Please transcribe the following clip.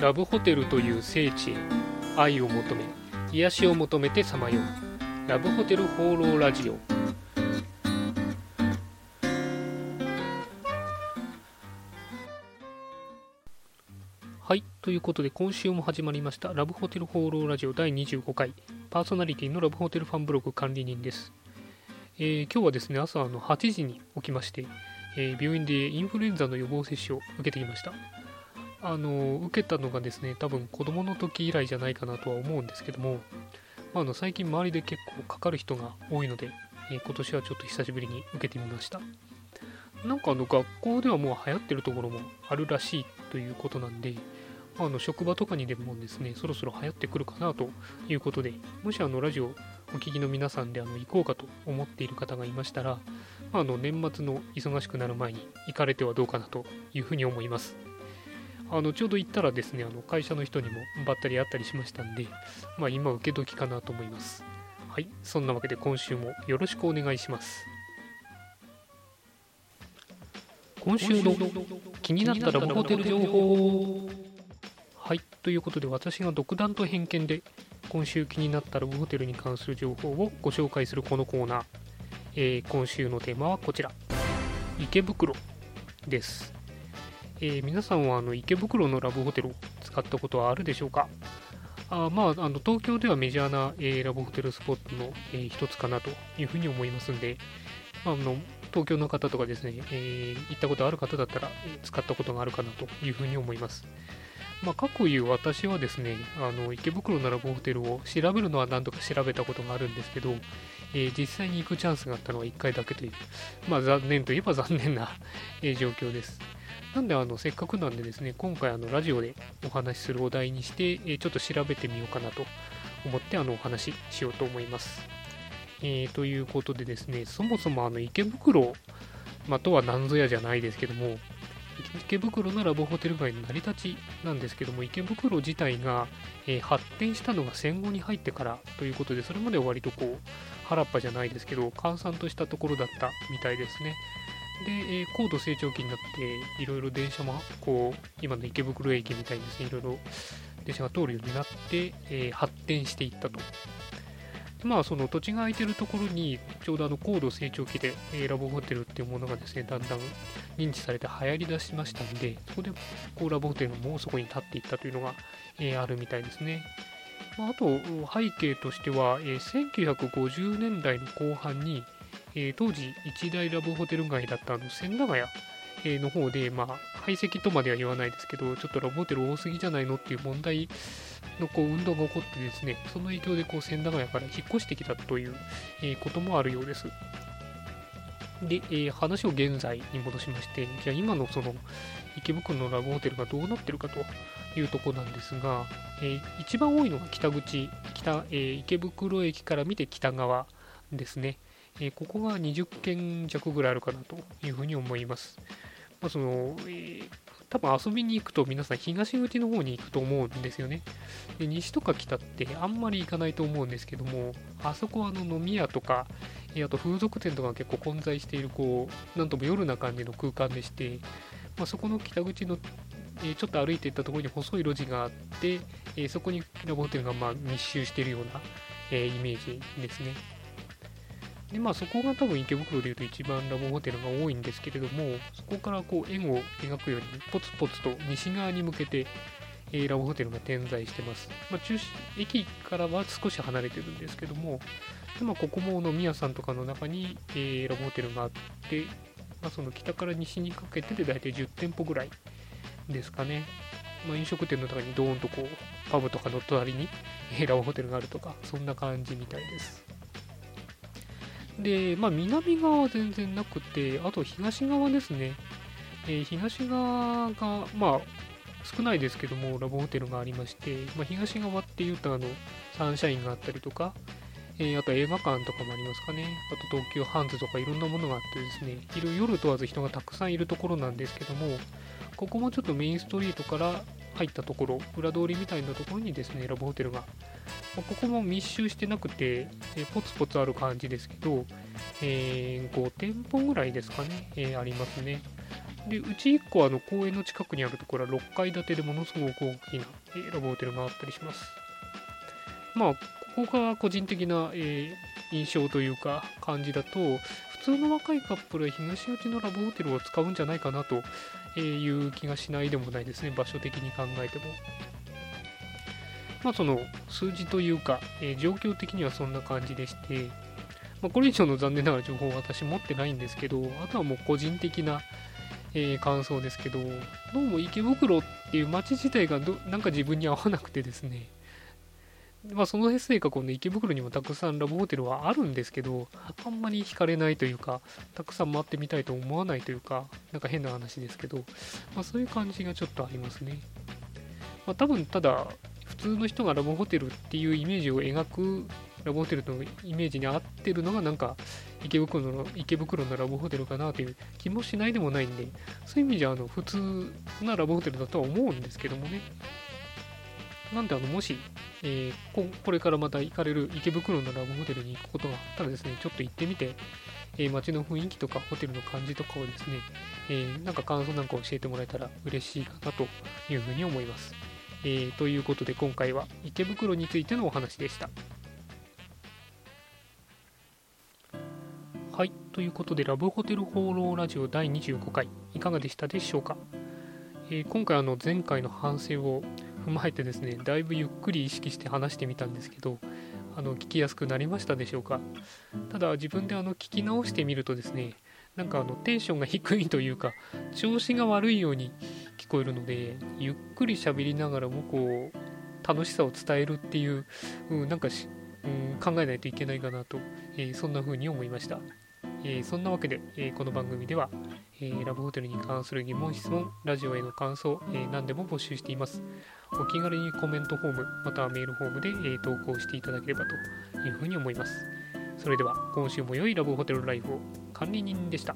ラブホテルという聖地へ愛を求め癒しを求めてさまよう。ラブホテル放浪ラジオ。はいということで今週も始まりましたラブホテル放浪ラジオ第25回。パーソナリティのラブホテルファンブログ管理人です、えー今日はですね朝の8時に起きまして、えー病院でインフルエンザの予防接種を受けてきました。あの受けたのがですね多分子供の時以来じゃないかなとは思うんですけども、まあ、あの最近周りで結構かかる人が多いので、えー今年はちょっと久しぶりに受けてみました。なんかあの学校ではもう流行ってるところもあるらしいということなんで、あの職場とかにでもですねそろそろ流行ってくるかなということでもしあのラジオお聞きの皆さんであの行こうかと思っている方がいましたら、まあ、あの年末の忙しくなる前に行かれてはどうかなというふうに思います。あのちょうど行ったらですねあの会社の人にもばったり会ったりしましたんで、まあ、今受け時かなと思います。はい。そんなわけで今週もよろしくお願いします。今週の気になったラブホテル情報はい。ということで私が独断と偏見で今週気になったラブホテルに関する情報をご紹介するこのコーナー、えー今週のテーマはこちら。池袋です、えー皆さんはあの池袋のラブホテルを使ったことはあるでしょうか？あまあ、あの東京ではメジャーな、えーラブホテルスポットの、えー一つかなというふうに思いますんで、まあ、あの東京の方とかですね、えー行ったことある方だったら、使ったことがあるかなというふうに思います。まあ、過去言う私はですね、あの池袋のラブホテルを調べるのは何度か調べたことがあるんですけど、えー実際に行くチャンスがあったのは1回だけという、まあ、残念といえば残念な、え状況です。なんであのせっかくなんでですね、今回あのラジオでお話しするお題にして、えちょっと調べてみようかなと思ってあのお話ししようと思います。えーということでですね、そもそもあの池袋、まあ、とは何ぞやじゃないですけども、池袋のラブホテル街の成り立ちなんですけども、池袋自体が、えー発展したのが戦後に入ってからということで、それまでは割とこう、原っぱじゃないですけど、閑散としたところだったみたいですね。で、えー高度成長期になって、いろいろ電車も、こう、今の池袋駅みたいにですね、いろいろ電車が通るようになって、えー発展していったと。まあ、その土地が空いてるところに、ちょうどあの高度成長期で、えーラブホテルっていうものがですね、だんだん認知されて流行りだしましたんで、そこでこうラブホテルもうそこに立っていったというのが、えあるみたいですね。まあ、と、背景としては、え1950年代の後半に、え当時一大ラブホテル街だったあの千駄ヶ谷の方で、まあ、排斥とまでは言わないですけど、ちょっとラブホテル多すぎじゃないのっていう問題のこう運動が起こってですね、その影響でこう千駄ヶ谷から引っ越してきたという、えこともあるようです。で、えー話を現在に戻しまして、じゃあ今のその池袋のラブホテルがどうなってるかというところなんですが、えー一番多いのが北口、北、えー池袋駅から見て北側ですね。えここが20件弱ぐらいあるかなというふうに思います。まあ、その、えー多分遊びに行くと皆さん東口の方に行くと思うんですよね。で西とか北ってあんまり行かないと思うんですけども、あそこはあの飲み屋とか、あと風俗店とかが結構混在している、こう、なんとも夜な感じの空間でして、まあ、そこの北口の、えちょっと歩いていったところに細い路地があって、えそこにラブホテルがま密集しているような、えイメージですね。でまあ、そこが多分池袋でいうと一番ラブホテルが多いんですけれども、そこからこう円を描くようにポツポツと西側に向けて、えーラブホテルが点在してます。まあ、中心駅からは少し離れてるんですけども、でまあ、ここも飲み屋さんとかの中に、えーラブホテルがあって、まあ、その北から西にかけてで大体10店舗ぐらいですかね。まあ、飲食店の中にドーンとこうパブとかの隣にえラブホテルがあるとか、そんな感じみたいです。で、まあ、南側は全然なくて、あと東側ですね。えー東側が、まあ、少ないですけども、ラブホテルがありまして、まあ、東側っていうと、あの、サンシャインがあったりとか、えーあと映画館とかもありますかね。あと東急ハンズとかいろんなものがあってですね、いろ夜問わず人がたくさんいるところなんですけども、ここもちょっとメインストリートから入ったところ、裏通りみたいなところにですね、ラブホテルが、まあここも密集してなくて、えポツポツある感じですけど、えー5店舗ぐらいですかね、えーありますね。でうち1個あの公園の近くにあるところは6階建てでものすごく大きな、えーラブホテルがあったりしますまあここが個人的な、えー印象というか感じだと通の若いカップルは東口のラブホテルを使うんじゃないかなという気がしないでもないですね。場所的に考えても。まあその数字というか、えー状況的にはそんな感じでして、まあ、これ以上の残念ながら情報は私持ってないんですけどあとはもう個人的な、えー感想ですけどどうも池袋っていう街自体がどなんか自分に合わなくてですね。まあそのせいかこの池袋にもたくさんラブホテルはあるんですけどあんまり惹かれないというかたくさん回ってみたいと思わないというかなんか変な話ですけど、まあ、そういう感じがちょっとありますね、まあ、多分ただ普通の人がラブホテルっていうイメージを描くラブホテルのイメージに合ってるのがなんか池袋の池袋のラブホテルかなという気もしないでもないんでそういう意味じゃあの普通なラブホテルだとは思うんですけどもね。なんであのもし、えーこれからまた行かれる池袋のラブホテルに行くことがあったらですねちょっと行ってみて、えー街の雰囲気とかホテルの感じとかをですね、えーなんか感想なんか教えてもらえたら嬉しいかなというふうに思います、えということで今回は池袋についてのお話でした。はいということでラブホテル放浪ラジオ第25回いかがでしたでしょうか、え今回あの前回の反省を踏まえてですねだいぶゆっくり意識して話してみたんですけどあの聞きやすくなりましたでしょうか？ただ自分であの聞き直してみるとですねなんかあのテンションが低いというか調子が悪いように聞こえるのでゆっくり喋りながらもこう楽しさを伝えるっていう、うん、なんかし、うん、考えないといけないかなと、えーそんな風に思いました、えーそんなわけで、えーこの番組では、えーラブホテルに関する疑問質問ラジオへの感想、えー何でも募集しています。お気軽にコメントフォームまたはメールフォームで、え投稿していただければというふうに思います。それでは今週も良いラブホテルライフを管理人でした。